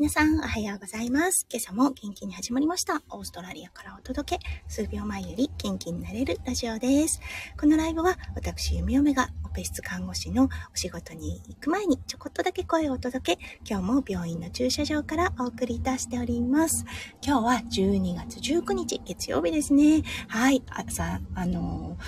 皆さん、おはようございます。今朝も元気に始まりました。オーストラリアからお届け、数秒前より元気になれるラジオです。このライブは、私、弓嫁がオペ室看護師のお仕事に行く前にちょこっとだけ声をお届け、今日も病院の駐車場からお送りいたしております。今日は12月19日、月曜日ですね。はい、朝、あの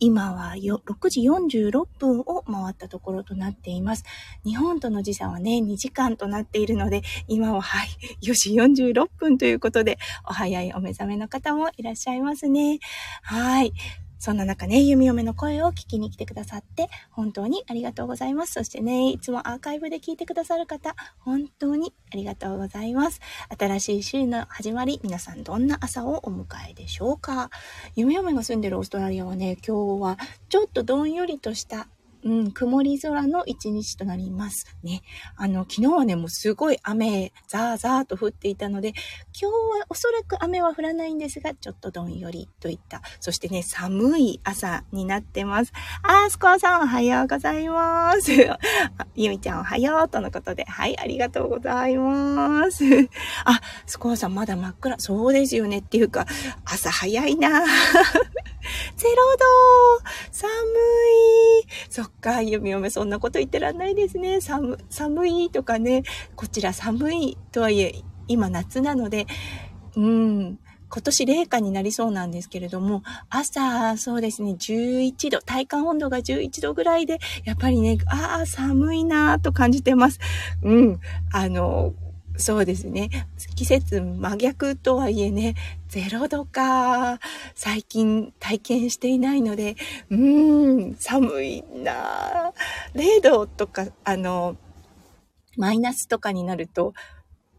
今はよ6時46分を回ったところとなっています。日本との時差はね、2時間となっているので、今ははい、4時46分ということで、お早いお目覚めの方もいらっしゃいますね。はい。そんな中ね、弓嫁の声を聞きに来てくださって、本当にありがとうございます。そしてね、いつもアーカイブで聞いてくださる方、本当にありがとうございます。新しい週の始まり、皆さんどんな朝をお迎えでしょうか弓嫁が住んでるオーストラリアはね、今日はちょっとどんよりとしたうん、曇り空の一日となりますね。あの、昨日はね、もうすごい雨、ザーザーと降っていたので、今日はおそらく雨は降らないんですが、ちょっとどんよりといった、そしてね、寒い朝になってます。あー、スコアさんおはようございます。ゆみちゃんおはようとのことで、はい、ありがとうございます。あ、スコアさんまだ真っ暗。そうですよねっていうか、朝早いな ゼロ度寒そっか、ゆみおめそんなこと言ってらんないですね。寒、寒いとかね、こちら寒いとはいえ、今夏なので、うん、今年冷夏になりそうなんですけれども、朝、そうですね、11度、体感温度が11度ぐらいで、やっぱりね、ああ、寒いなぁと感じてます。うん、あの、そうですね。季節真逆とはいえね、0度か。最近体験していないので、うーん、寒いな。0度とか、あの、マイナスとかになると、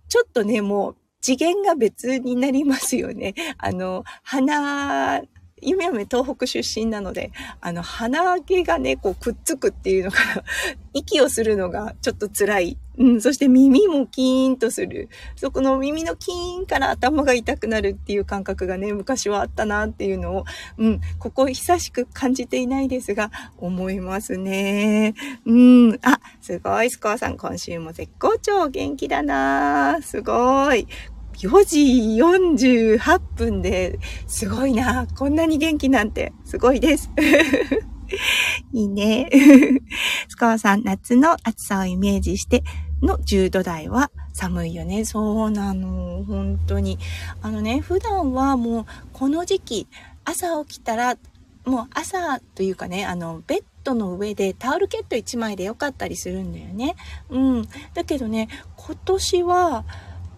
ちょっとね、もう次元が別になりますよね。あの、鼻夢嫁東北出身なので、あの、鼻毛がね、こうくっつくっていうのかな。息をするのがちょっと辛い。うん、そして耳もキーンとする。そこの耳のキーンから頭が痛くなるっていう感覚がね、昔はあったなっていうのを、うん、ここ久しく感じていないですが、思いますね。うん、あ、すごい、スコアさん、今週も絶好調、元気だなすごい。4時48分ですごいな。こんなに元気なんてすごいです。いいね。スコアさん、夏の暑さをイメージしての10度台は寒いよね。そうなの。本当に。あのね、普段はもうこの時期、朝起きたら、もう朝というかね、あの、ベッドの上でタオルケット1枚でよかったりするんだよね。うん。だけどね、今年は、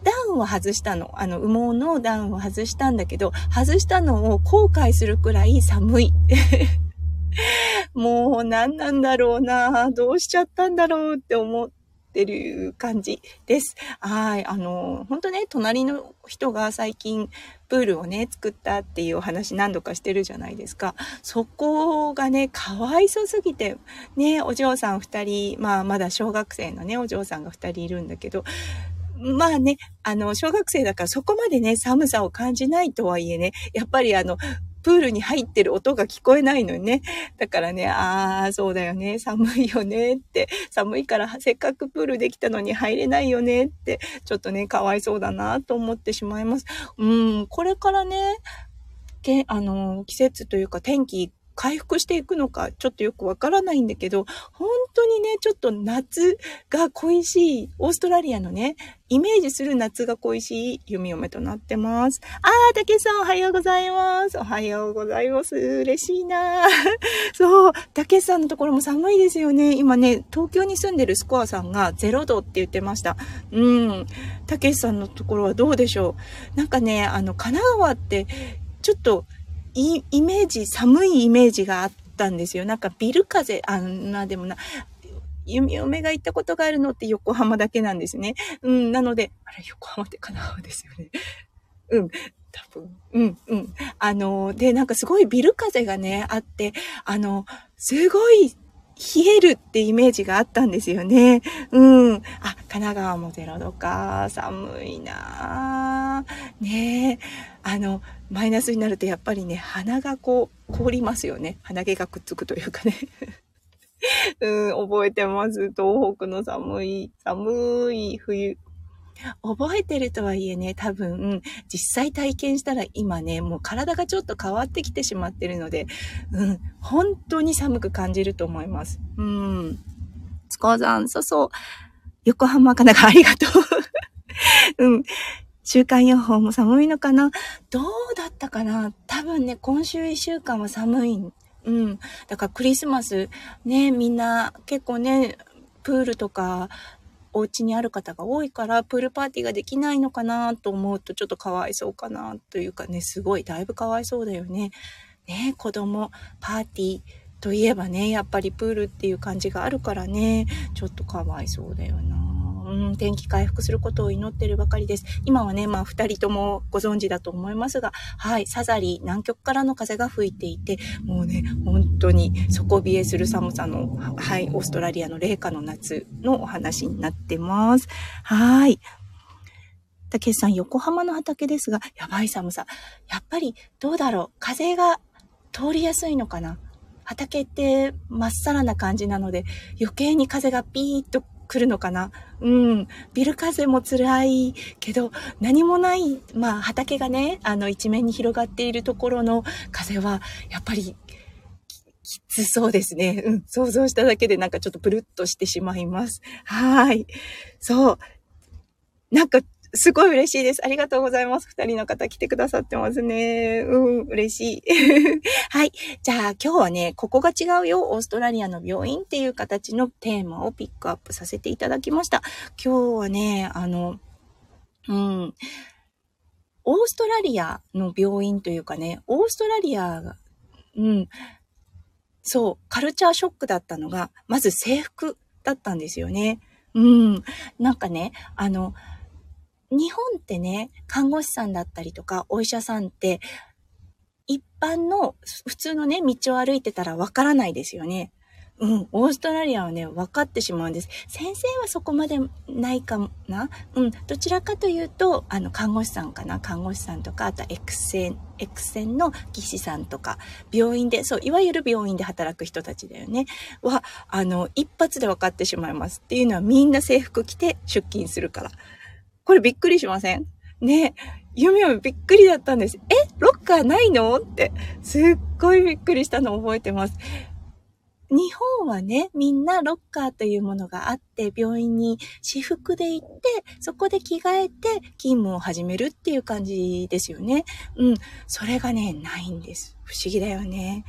ダウンを外したの。あの、羽毛のダウンを外したんだけど、外したのを後悔するくらい寒い。もう何なんだろうなどうしちゃったんだろうって思ってる感じです。はい。あの、本当ね、隣の人が最近プールをね、作ったっていうお話何度かしてるじゃないですか。そこがね、かわいそすぎて、ね、お嬢さん二人、まあまだ小学生のね、お嬢さんが二人いるんだけど、まあね、あの、小学生だからそこまでね、寒さを感じないとはいえね、やっぱりあの、プールに入ってる音が聞こえないのにね。だからね、ああ、そうだよね、寒いよねって、寒いからせっかくプールできたのに入れないよねって、ちょっとね、かわいそうだなと思ってしまいます。うん、これからね、けあの、季節というか天気回復していくのかちょっとよくわからないんだけど、本当にね、ちょっと夏が恋しい、オーストラリアのね、イメージする夏が恋しい弓嫁となってます。あー、竹さんおはようございます。おはようございます。嬉しいな そう、竹さんのところも寒いですよね。今ね、東京に住んでるスコアさんが0度って言ってました。うん。竹さんのところはどうでしょうなんかね、あの、神奈川って、ちょっと、イイメージ、寒いイメージがあったんですよ。なんかビル風、あんなでもな、弓嫁が行ったことがあるのって横浜だけなんですね。うん、なので、あれ、横浜って神奈川ですよね。うん。多分。うん、うん。あの、で、なんかすごいビル風がね、あって、あの、すごい冷えるってイメージがあったんですよね。うん。あ、神奈川も0度か。寒いなね。あの、マイナスになるとやっぱりね、鼻がこう、凍りますよね。鼻毛がくっつくというかね。うん、覚えてます。東北の寒い、寒い冬。覚えてるとはいえね、多分、実際体験したら今ね、もう体がちょっと変わってきてしまってるので、うん、本当に寒く感じると思います。うん。スコーさん、そうそう。横浜かなかありがとう。うん。週間予報も寒いのかな？どうだったかな？多分ね、今週一週間は寒い。うん。だからクリスマス、ね、みんな結構ね、プールとかお家にある方が多いからプールパーティーができないのかなと思うとちょっとかわいそうかなというかね、すごいだいぶかわいそうだよね。ね、子供パーティーといえばね、やっぱりプールっていう感じがあるからね、ちょっとかわいそうだよな。うん、天気回復することを祈ってるばかりです。今はね、まあ二人ともご存知だと思いますが、はい、サザリー、南極からの風が吹いていて、もうね、本当に底冷えする寒さの、はい、オーストラリアの冷夏の夏のお話になってます。はい。たけしさん、横浜の畑ですが、やばい寒さ。やっぱり、どうだろう？風が通りやすいのかな？畑ってまっさらな感じなので、余計に風がピーッと来るのかな？うん。ビル風も辛いけど、何もない、まあ畑がね、あの一面に広がっているところの風は、やっぱりきつそうですね。うん。想像しただけでなんかちょっとプルッとしてしまいます。はい。そう。なんかすごい嬉しいです。ありがとうございます。二人の方来てくださってますね。うん、嬉しい。はい。じゃあ今日はね、ここが違うよ、オーストラリアの病院っていう形のテーマをピックアップさせていただきました。今日はね、あの、うん、オーストラリアの病院というかね、オーストラリアが、うん、そう、カルチャーショックだったのが、まず制服だったんですよね。うん。なんかね、あの、日本ってね、看護師さんだったりとか、お医者さんって、一般の普通のね、道を歩いてたらわからないですよね。うん、オーストラリアはね、分かってしまうんです。先生はそこまでないかなうん、どちらかというと、あの、看護師さんかな看護師さんとか、あとは X 線、X 線の技師さんとか、病院で、そう、いわゆる病院で働く人たちだよね。は、あの、一発で分かってしまいます。っていうのはみんな制服着て出勤するから。これびっくりしません？ねゆみゆみびっくりだったんです。えロッカーないの？って、すっごいびっくりしたの覚えてます。日本はね、みんなロッカーというものがあって、病院に私服で行って、そこで着替えて勤務を始めるっていう感じですよね。うん。それがね、ないんです。不思議だよね。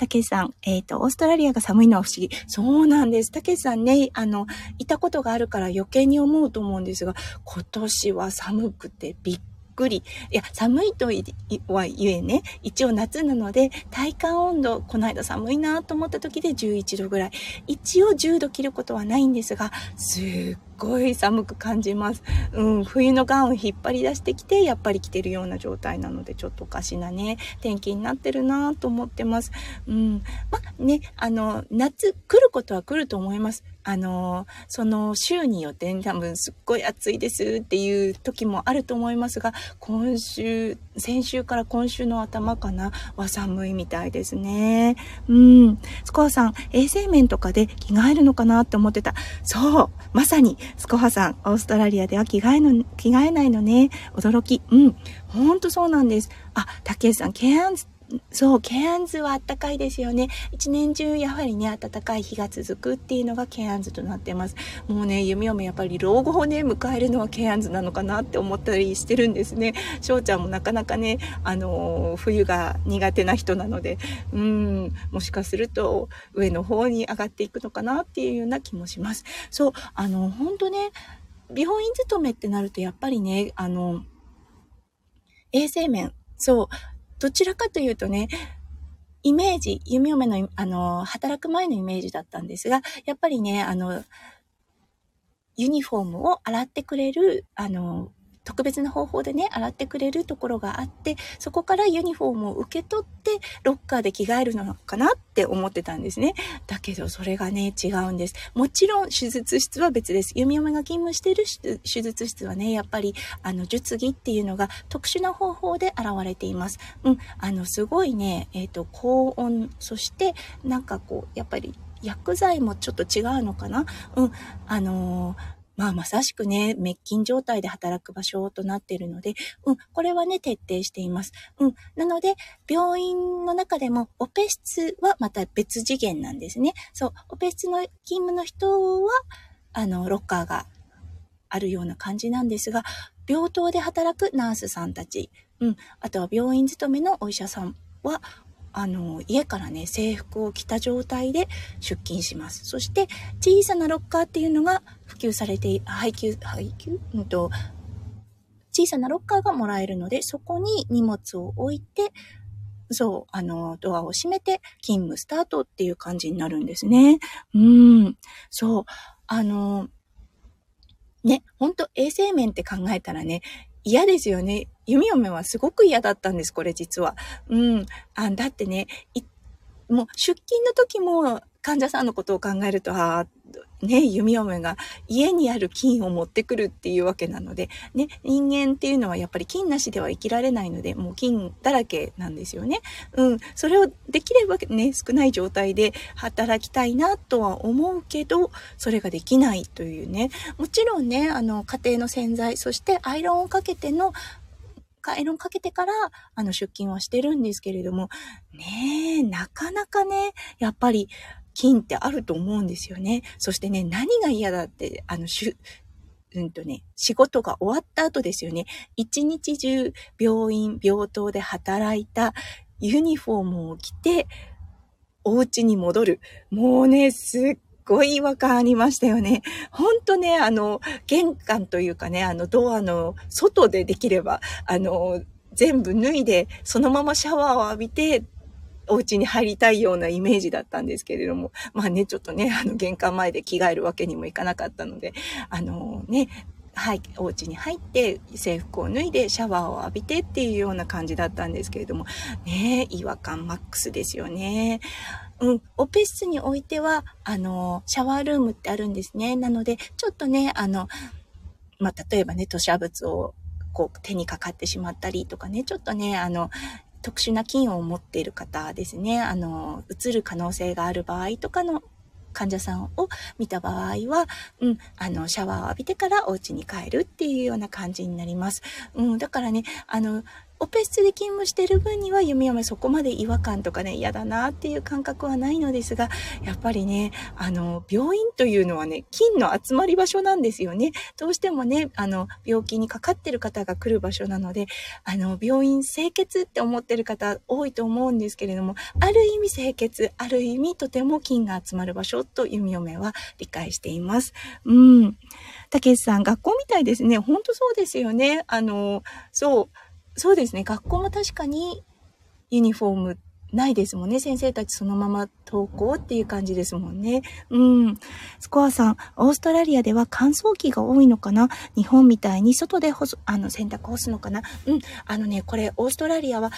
たけしさん、えっ、ー、と、オーストラリアが寒いのは不思議。そうなんです。たけしさんね、あの、いたことがあるから余計に思うと思うんですが、今年は寒くてびっくり。いや、寒いとは言えね、一応夏なので、体感温度、この間寒いなと思った時で11度ぐらい。一応10度切ることはないんですが、すっごい寒く感じます。うん、冬のガウン引っ張り出してきて、やっぱり着てるような状態なので、ちょっとおかしなね、天気になってるなと思ってます。うん、ま、ね、あの、夏来ることは来ると思います。あの、その週によって多分すっごい暑いですっていう時もあると思いますが、今週、先週から今週の頭かなは寒いみたいですね。うん。スコアさん、衛生面とかで着替えるのかなって思ってた。そう。まさに、スコハさん、オーストラリアでは着替えの、着替えないのね。驚き。うん。ほんとそうなんです。あ、たけしさん、ケアンズそう、ケアンズはあったかいですよね。一年中やはりね、暖かい日が続くっていうのがケアンズとなってます。もうね、弓嫁やっぱり老後をね、迎えるのはケアンズなのかなって思ったりしてるんですね。翔ちゃんもなかなかね、あのー、冬が苦手な人なので、うん、もしかすると上の方に上がっていくのかなっていうような気もします。そう、あの、本当ね、病院勤めってなるとやっぱりね、あの、衛生面、そう、どちらかというとね、イメージ、弓嫁の、あの、働く前のイメージだったんですが、やっぱりね、あの、ユニフォームを洗ってくれる、あの、特別な方法でね、洗ってくれるところがあって、そこからユニフォームを受け取って、ロッカーで着替えるのかなって思ってたんですね。だけど、それがね、違うんです。もちろん、手術室は別です。弓嫁が勤務してる手術室はね、やっぱり、あの、術着っていうのが特殊な方法で現れています。うん、あの、すごいね、えっ、ー、と、高温、そして、なんかこう、やっぱり、薬剤もちょっと違うのかなうん、あのーまあまさしくね、滅菌状態で働く場所となっているので、うん、これはね、徹底しています。うん。なので、病院の中でも、オペ室はまた別次元なんですね。そう、オペ室の勤務の人は、あの、ロッカーがあるような感じなんですが、病棟で働くナースさんたち、うん、あとは病院勤めのお医者さんは、あの、家からね、制服を着た状態で出勤します。そして、小さなロッカーっていうのが普及されて、配給、配給？うんと、小さなロッカーがもらえるので、そこに荷物を置いて、そう、あの、ドアを閉めて勤務スタートっていう感じになるんですね。うん。そう、あの、ね、ほんと衛生面って考えたらね、嫌ですよね。弓嫁はすごく嫌だったんです、これ実は。うん。あだってね、もう出勤の時も患者さんのことを考えると、ああ、ね、弓嫁が家にある菌を持ってくるっていうわけなので、ね、人間っていうのはやっぱり菌なしでは生きられないので、もう菌だらけなんですよね。うん。それをできればね、少ない状態で働きたいなとは思うけど、それができないというね。もちろんね、あの、家庭の洗剤、そしてアイロンをかけてのアイロンかけてから、あの、出勤はしてるんですけれども、ねえ、なかなかね、やっぱり、菌ってあると思うんですよね。そしてね、何が嫌だって、あの、しゅ、うんとね、仕事が終わった後ですよね。一日中病院、病棟で働いたユニフォームを着て、お家に戻る。もうね、すっごい違和感ありましたよね。ほんとね、あの、玄関というかね、あの、ドアの外でできれば、あの、全部脱いで、そのままシャワーを浴びて、お家に入りたいようなイメージだったんですけれども、まあね、ちょっとね、あの、玄関前で着替えるわけにもいかなかったので、あのね、はい、お家に入って制服を脱いでシャワーを浴びてっていうような感じだったんですけれども、ね、違和感マックスですよね。うん、オペ室においては、あの、シャワールームってあるんですね。なので、ちょっとね、あの、まあ、例えばね、吐砂物をこう手にかかってしまったりとかね、ちょっとね、あの、特殊な菌を持っている方ですね、あの、うつる可能性がある場合とかの患者さんを見た場合は、うん、あの、シャワーを浴びてからお家に帰るっていうような感じになります。うん、だからね、あの、オペ室で勤務してる分には弓嫁そこまで違和感とかね、嫌だなっていう感覚はないのですが、やっぱりね、あの、病院というのはね、菌の集まり場所なんですよね。どうしてもね、あの、病気にかかってる方が来る場所なので、あの、病院清潔って思ってる方多いと思うんですけれども、ある意味清潔、ある意味とても菌が集まる場所と弓嫁は理解しています。うん。たけしさん、学校みたいですね。ほんとそうですよね。あの、そう。そうですね。学校も確かにユニフォームないですもんね。先生たちそのまま登校っていう感じですもんね。うん。スコアさん、オーストラリアでは乾燥機が多いのかな？日本みたいに外で干す、あの、洗濯干すのかな？うん。あのね、これ、オーストラリアは、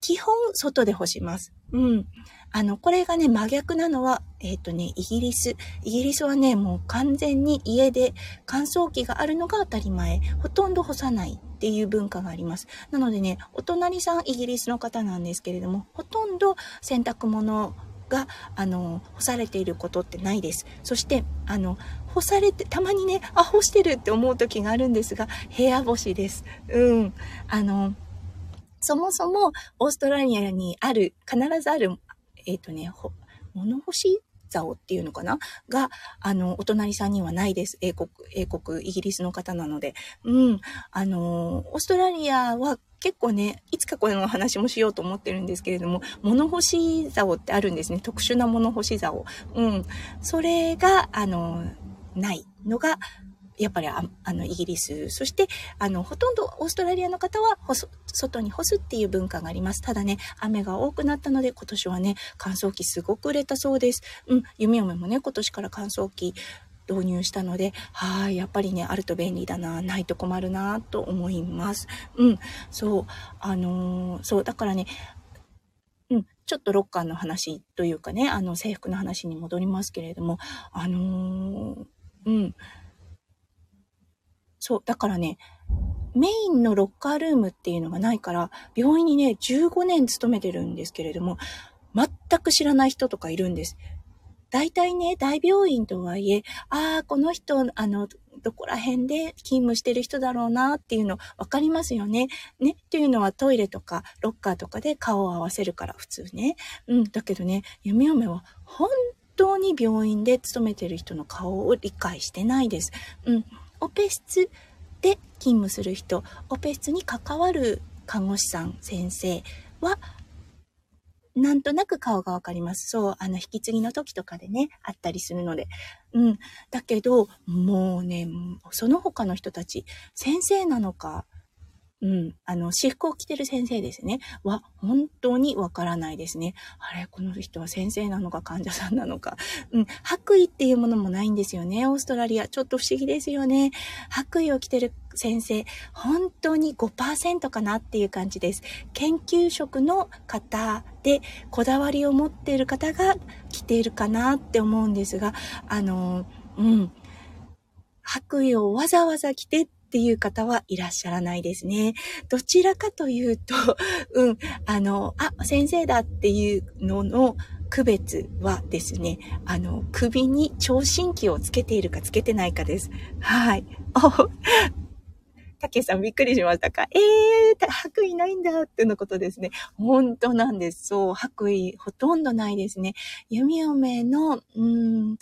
基本、外で干します。うん。あの、これがね、真逆なのは、えっ、ー、とね、イギリス。イギリスはね、もう完全に家で乾燥機があるのが当たり前。ほとんど干さないっていう文化があります。なのでね、お隣さんイギリスの方なんですけれども、ほとんど洗濯物が、あの、干されていることってないです。そして、あの、干されて、たまにね、あ、干してるって思う時があるんですが、部屋干しです。うん。あの、そもそもオーストラリアにある、必ずあるえっ、ー、とね、物干し竿っていうのかな？が、あの、お隣さんにはないです。英国、英国、イギリスの方なので。うん。あの、オーストラリアは結構ね、いつかこの話もしようと思ってるんですけれども、物干し竿ってあるんですね。特殊な物干し竿。うん。それが、あの、ないのが、やっぱりああのイギリス、そしてあのほとんどオーストラリアの方は外に干すっていう文化があります。ただね、雨が多くなったので今年はね、乾燥機すごく売れたそうです。うん、夢嫁もね、今年から乾燥機導入したので、はい、やっぱりね、あると便利だな、ないと困るな、と思います。うん、そう、あのー、そう、だからね、うん、ちょっとロッカーの話というかね、あの、制服の話に戻りますけれども、あのー、うん、そう、だからね、メインのロッカールームっていうのがないから、病院にね、15年勤めてるんですけれども、全く知らない人とかいるんです。大体ね、大病院とはいえ、ああ、この人、あの、どこら辺で勤務してる人だろうなっていうの分かりますよね。ね。っていうのはトイレとかロッカーとかで顔を合わせるから普通ね。うん。だけどね、弓嫁は本当に病院で勤めてる人の顔を理解してないです。うん。オペ室で勤務する人、オペ室に関わる看護師さん、先生は、なんとなく顔がわかります。そう、あの、引き継ぎの時とかでね、あったりするので。うん。だけど、もうね、その他の人たち、先生なのか、うん。あの、私服を着てる先生ですね。は、本当にわからないですね。あれ、この人は先生なのか患者さんなのか。うん。白衣っていうものもないんですよね。オーストラリア。ちょっと不思議ですよね。白衣を着てる先生、本当に5%かなっていう感じです。研究職の方で、こだわりを持っている方が着ているかなって思うんですが、あの、うん。白衣をわざわざ着てっっていう方はいらっしゃらないですね。どちらかというと、うん、あの、あ、先生だっていうのの区別はですね、あの、首に聴診器をつけているかつけてないかです。はい。たけさんびっくりしましたか？ええー、白衣ないんだってのことですね。本当なんです。そう、白衣ほとんどないですね。弓嫁の、うん、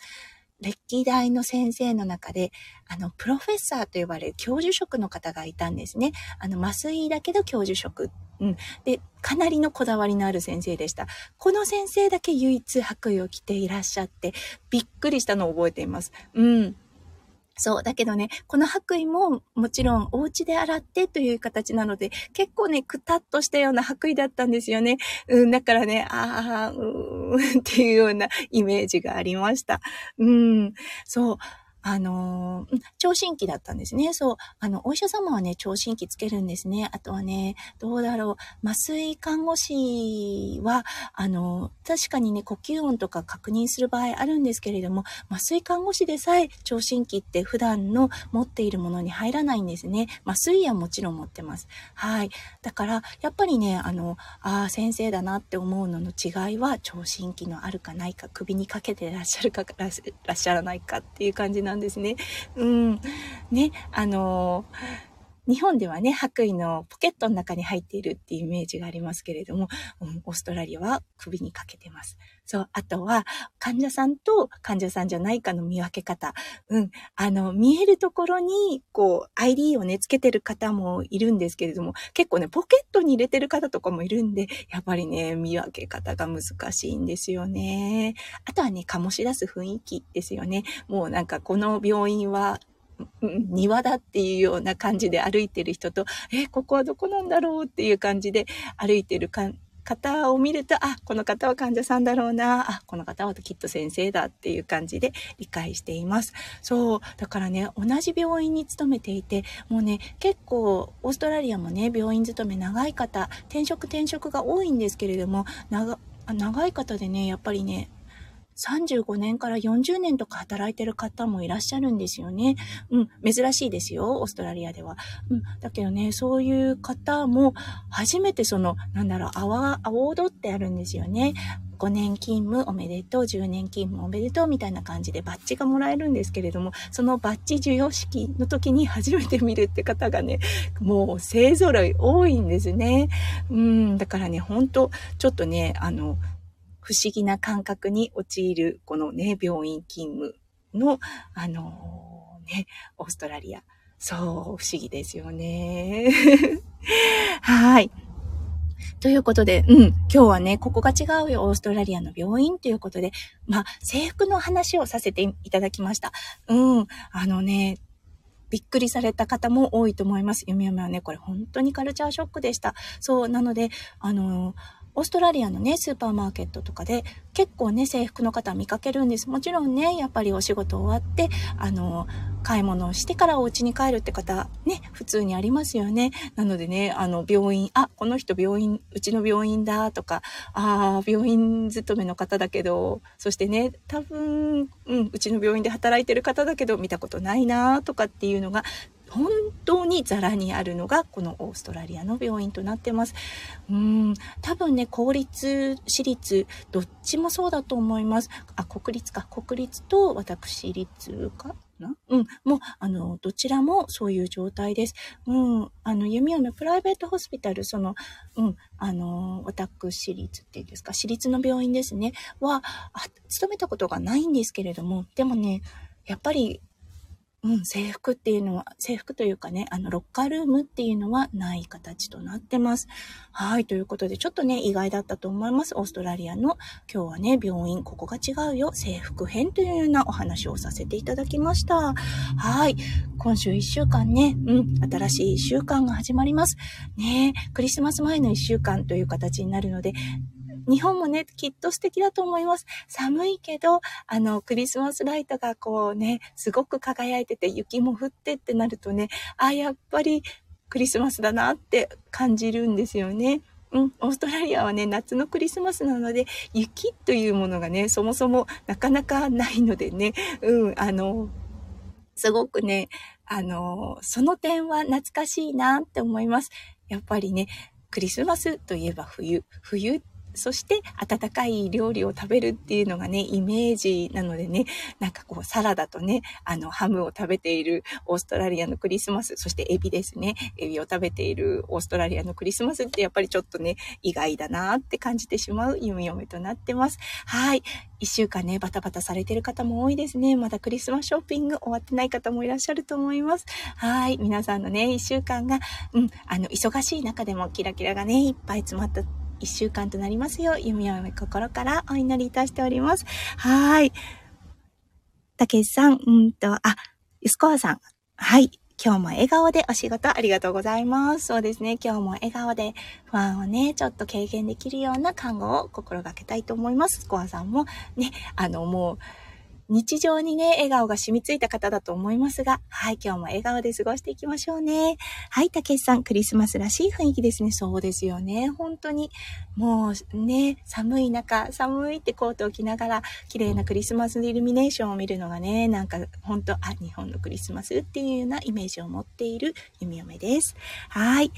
歴代の先生の中で、あの、プロフェッサーと呼ばれる教授職の方がいたんですね。あの、麻酔だけど教授職。うん。で、かなりのこだわりのある先生でした。この先生だけ唯一白衣を着ていらっしゃって、びっくりしたのを覚えています。うん。そう。だけどね、この白衣ももちろんお家で洗ってという形なので、結構ね、くたっとしたような白衣だったんですよね。うん、だからね、ああ、うーんっていうようなイメージがありました。うん、そう。あの、聴診器だったんですね。そう。あの、お医者様はね、聴診器つけるんですね。あとはね、どうだろう。麻酔看護師は、あの、確かにね、呼吸音とか確認する場合あるんですけれども、麻酔看護師でさえ、聴診器って普段の持っているものに入らないんですね。麻酔はもちろん持ってます。はい。だから、やっぱりね、あの、ああ、先生だなって思うのの違いは、聴診器のあるかないか、首にかけてらっしゃるか、らっしゃらないかっていう感じなんですね。うん。ね、あの日本ではね、白衣のポケットの中に入っているっていうイメージがありますけれども、オーストラリアは首にかけてます。そう、あとは患者さんと患者さんじゃないかの見分け方。うん、あの、見えるところに、こう、ID をね、つけてる方もいるんですけれども、結構ね、ポケットに入れてる方とかもいるんで、やっぱりね、見分け方が難しいんですよね。あとはね、醸し出す雰囲気ですよね。もうなんかこの病院は庭だっていうような感じで歩いてる人と、え、ここはどこなんだろうっていう感じで歩いてる方を見ると、あ、この方は患者さんだろうな、あ、この方はきっと先生だっていう感じで理解しています。そう。だからね、同じ病院に勤めていて、もうね、結構、オーストラリアもね、病院勤め長い方、転職転職が多いんですけれども、長、長い方でね、やっぱりね、35年から40年とか働いてる方もいらっしゃるんですよね。うん、珍しいですよ、オーストラリアでは。うん、だけどね、そういう方も初めてその、なんだろう、アワアワードってあるんですよね。5年勤務おめでとう、10年勤務おめでとうみたいな感じでバッジがもらえるんですけれども、そのバッジ授与式の時に初めて見るって方がね、もう勢揃い多いんですね。うん、だからね、本当ちょっとね、あの、不思議な感覚に陥る、このね、病院勤務の、あのー、ね、オーストラリア。そう、不思議ですよね。はい。ということで、うん、今日はね、ここが違うよ、オーストラリアの病院ということで、まあ、制服の話をさせていただきました。うん、あのね、びっくりされた方も多いと思います。読み読みはね、これ本当にカルチャーショックでした。そう、なので、あのオーストラリアのね、スーパーマーケットとかで結構ね、制服の方見かけるんです。もちろんね、やっぱりお仕事終わって、あの、買い物をしてからお家に帰るって方、ね、普通にありますよね。なのでね、あの、病院、あ、この人病院、うちの病院だとか、ああ、病院勤めの方だけど、そしてね、多分、うん、うちの病院で働いてる方だけど、見たことないなとかっていうのが、本当にザラにあるのがこのオーストラリアの病院となってます。うん、多分ね、公立、私立、どっちもそうだと思います。あ、国立か。国立と私立かな？うん。もう、あの、どちらもそういう状態です。うん。あの、弓嫁プライベートホスピタル、その、うん。あの、私立っていうんですか、私立の病院ですね、は、勤めたことがないんですけれども、でもね、やっぱりうん、制服っていうのは、制服というかね、あの、ロッカールームっていうのはない形となってます。はい、ということで、ちょっとね、意外だったと思います。オーストラリアの、今日はね、病院、ここが違うよ、制服編というようなお話をさせていただきました。はい、今週1週間ね、うん、新しい1週間が始まります。ねクリスマス前の1週間という形になるので、日本もね、きっと素敵だと思います。寒いけど、あの、クリスマスライトがこうね、すごく輝いてて、雪も降ってってなるとね、あ、やっぱりクリスマスだなって感じるんですよね。うん、オーストラリアはね、夏のクリスマスなので、雪というものがね、そもそもなかなかないのでね、うん、あの、すごくね、あの、その点は懐かしいなって思います。やっぱりね、クリスマスといえば冬。冬そして温かい料理を食べるっていうのがね、イメージなのでね、なんかこうサラダとね、あのハムを食べているオーストラリアのクリスマス、そしてエビですね。エビを食べているオーストラリアのクリスマスってやっぱりちょっとね、意外だなって感じてしまう弓嫁となってます。はい。一週間ね、バタバタされてる方も多いですね。まだクリスマスショッピング終わってない方もいらっしゃると思います。はい。皆さんのね、一週間が、うん、あの、忙しい中でもキラキラがね、いっぱい詰まった1週間となりますよう、弓を心からお祈りいたしております。はい。たけしさん、うんと、あ、ゆすこわさん。はい。今日も笑顔でお仕事ありがとうございます。そうですね。今日も笑顔で不安をね、ちょっと軽減できるような看護を心がけたいと思います。スコアさんもね、あの、もう、日常にね、笑顔が染みついた方だと思いますが、はい、今日も笑顔で過ごしていきましょうね。はい、たけしさん、クリスマスらしい雰囲気ですね。そうですよね。本当に、もうね、寒い中、寒いってコートを着ながら、綺麗なクリスマスイルミネーションを見るのがね、なんか、本当あ、日本のクリスマスっていうようなイメージを持っている弓嫁です。はい。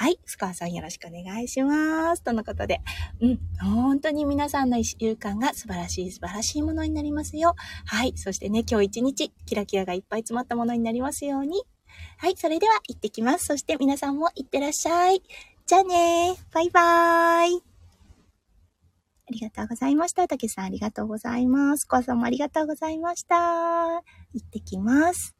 はい。スカーさんよろしくお願いします。とのことで。うん。本当に皆さんの一週間が素晴らしい素晴らしいものになりますよ。はい。そしてね、今日一日、キラキラがいっぱい詰まったものになりますように。はい。それでは行ってきます。そして皆さんも行ってらっしゃい。じゃあねバイバーイ。ありがとうございました。たけさんありがとうございます。コアさんもありがとうございました。行ってきます。